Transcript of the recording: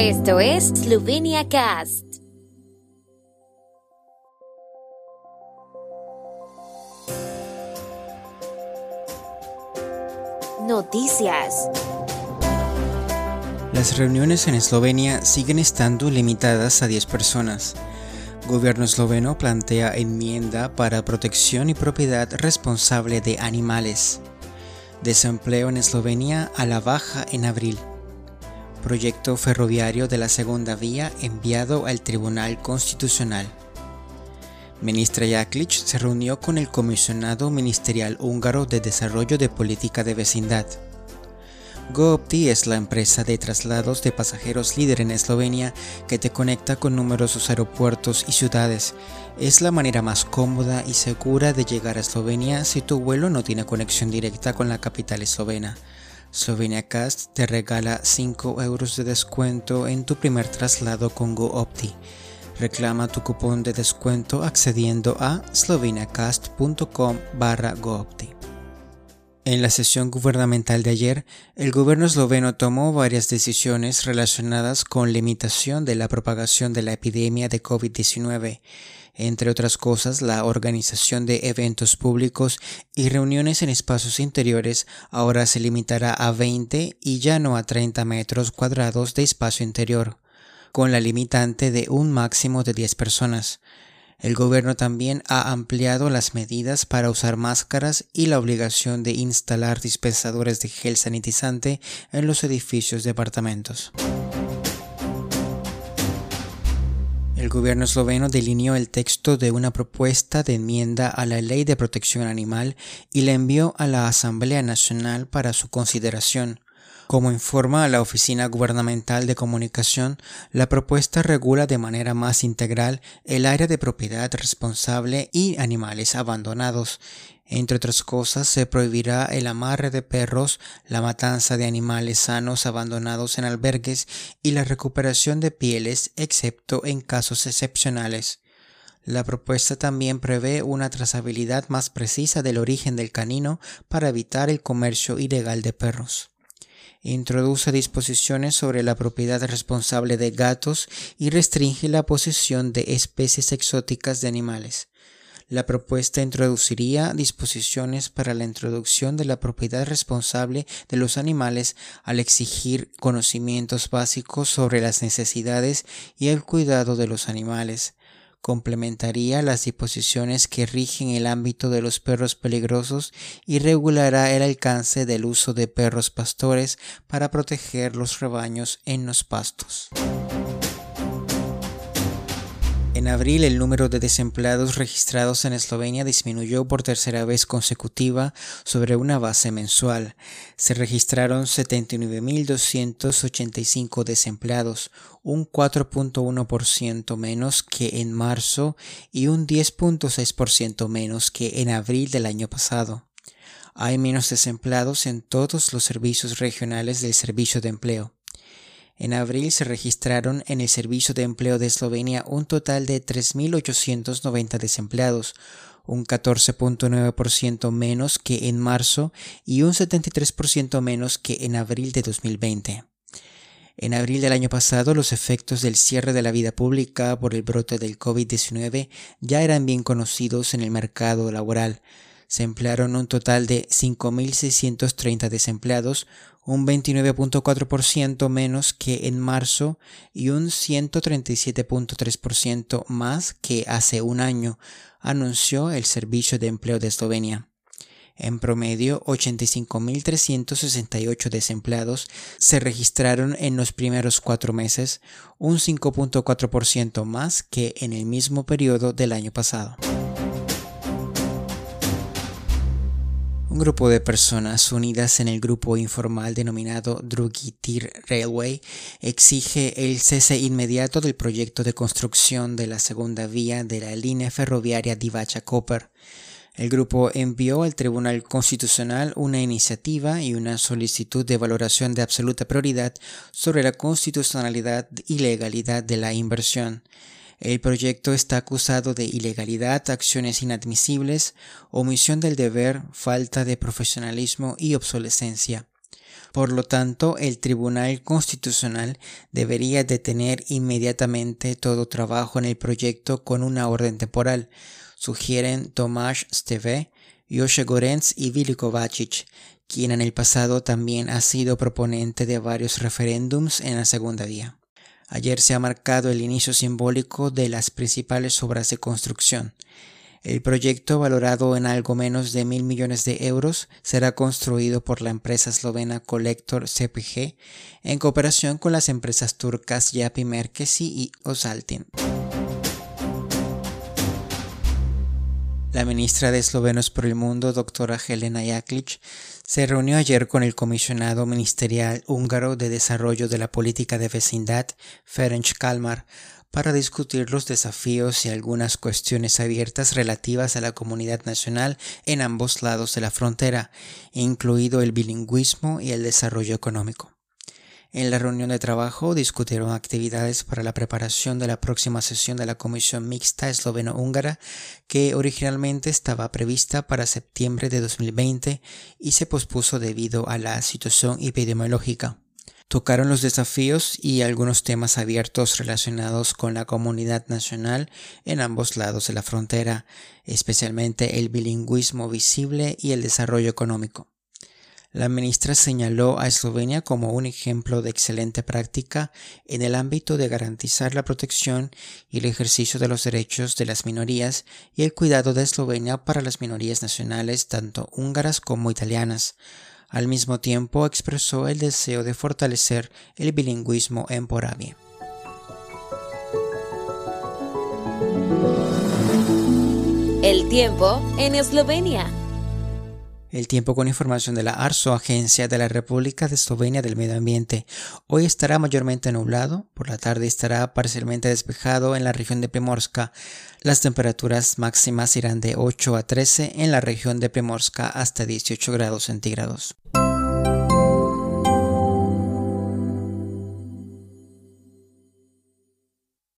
Esto es Slovenia Cast. Noticias. Las reuniones en Eslovenia siguen estando limitadas a 10 personas. Gobierno esloveno plantea enmienda para protección y propiedad responsable de animales. Desempleo en Eslovenia a la baja en abril. Proyecto ferroviario de la segunda vía enviado al Tribunal Constitucional. Ministra Jaklic se reunió con el comisionado ministerial húngaro de Desarrollo de Política de Vecindad. GoOpti es la empresa de traslados de pasajeros líder en Eslovenia que te conecta con numerosos aeropuertos y ciudades. Es la manera más cómoda y segura de llegar a Eslovenia si tu vuelo no tiene conexión directa con la capital eslovena. Slovenia Cast te regala 5 euros de descuento en tu primer traslado con GoOpti. Reclama tu cupón de descuento accediendo a sloveniacast.com barra GoOpti. En la sesión gubernamental de ayer, el gobierno esloveno tomó varias decisiones relacionadas con limitación de la propagación de la epidemia de COVID-19 entre otras cosas, la organización de eventos públicos y reuniones en espacios interiores ahora se limitará a 20 y ya no a 30 metros cuadrados de espacio interior, con la limitante de un máximo de 10 personas. El gobierno también ha ampliado las medidas para usar máscaras y la obligación de instalar dispensadores de gel sanitizante en los edificios de apartamentos. El gobierno esloveno delineó el texto de una propuesta de enmienda a la Ley de Protección Animal y la envió a la Asamblea Nacional para su consideración. Como informa la Oficina Gubernamental de Comunicación, la propuesta regula de manera más integral el área de propiedad responsable y animales abandonados, entre otras cosas, se prohibirá el amarre de perros, la matanza de animales sanos abandonados en albergues y la recuperación de pieles, excepto en casos excepcionales. La propuesta también prevé una trazabilidad más precisa del origen del canino para evitar el comercio ilegal de perros. Introduce disposiciones sobre la propiedad responsable de gatos y restringe la posesión de especies exóticas de animales. La propuesta introduciría disposiciones para la introducción de la propiedad responsable de los animales al exigir conocimientos básicos sobre las necesidades y el cuidado de los animales. Complementaría las disposiciones que rigen el ámbito de los perros peligrosos y regulará el alcance del uso de perros pastores para proteger los rebaños en los pastos. En abril el número de desempleados registrados en Eslovenia disminuyó por tercera vez consecutiva sobre una base mensual. Se registraron 79.285 desempleados, un 4.1% menos que en marzo y un 10.6% menos que en abril del año pasado. Hay menos desempleados en todos los servicios regionales del Servicio de Empleo. En abril se registraron en el Servicio de Empleo de Eslovenia un total de 3.890 desempleados, un 14.9% menos que en marzo y un 73% menos que en abril de 2020. En abril del año pasado, los efectos del cierre de la vida pública por el brote del COVID-19 ya eran bien conocidos en el mercado laboral. Se emplearon un total de 5.630 desempleados, un 29.4% menos que en marzo y un 137.3% más que hace un año, anunció el Servicio de Empleo de Eslovenia. En promedio, 85.368 desempleados se registraron en los primeros cuatro meses, un 5.4% más que en el mismo periodo del año pasado. Un grupo de personas unidas en el grupo informal denominado Drugitir Railway exige el cese inmediato del proyecto de construcción de la segunda vía de la línea ferroviaria Divacha-Koper. El grupo envió al Tribunal Constitucional una iniciativa y una solicitud de valoración de absoluta prioridad sobre la constitucionalidad y legalidad de la inversión. El proyecto está acusado de ilegalidad, acciones inadmisibles, omisión del deber, falta de profesionalismo y obsolescencia. Por lo tanto, el Tribunal Constitucional debería detener inmediatamente todo trabajo en el proyecto con una orden temporal, sugieren Tomasz Steve, José Gorenz y Vili Kovacic, quien en el pasado también ha sido proponente de varios referéndums en la segunda vía. Ayer se ha marcado el inicio simbólico de las principales obras de construcción. El proyecto, valorado en algo menos de mil millones de euros, será construido por la empresa eslovena Collector CPG en cooperación con las empresas turcas Yapi Merkesi y Osaltin. La ministra de Eslovenos por el Mundo, doctora Helena Jaklic, se reunió ayer con el comisionado ministerial húngaro de desarrollo de la política de vecindad, Ferenc Kalmar, para discutir los desafíos y algunas cuestiones abiertas relativas a la comunidad nacional en ambos lados de la frontera, incluido el bilingüismo y el desarrollo económico. En la reunión de trabajo discutieron actividades para la preparación de la próxima sesión de la Comisión Mixta Esloveno-Húngara, que originalmente estaba prevista para septiembre de 2020 y se pospuso debido a la situación epidemiológica. Tocaron los desafíos y algunos temas abiertos relacionados con la comunidad nacional en ambos lados de la frontera, especialmente el bilingüismo visible y el desarrollo económico. La ministra señaló a Eslovenia como un ejemplo de excelente práctica en el ámbito de garantizar la protección y el ejercicio de los derechos de las minorías y el cuidado de Eslovenia para las minorías nacionales tanto húngaras como italianas. Al mismo tiempo expresó el deseo de fortalecer el bilingüismo en Poravia. El tiempo en Eslovenia. El tiempo con información de la ARSO, Agencia de la República de Eslovenia del Medio Ambiente. Hoy estará mayormente nublado, por la tarde estará parcialmente despejado en la región de Primorska. Las temperaturas máximas irán de 8 a 13 en la región de Primorska hasta 18 grados centígrados.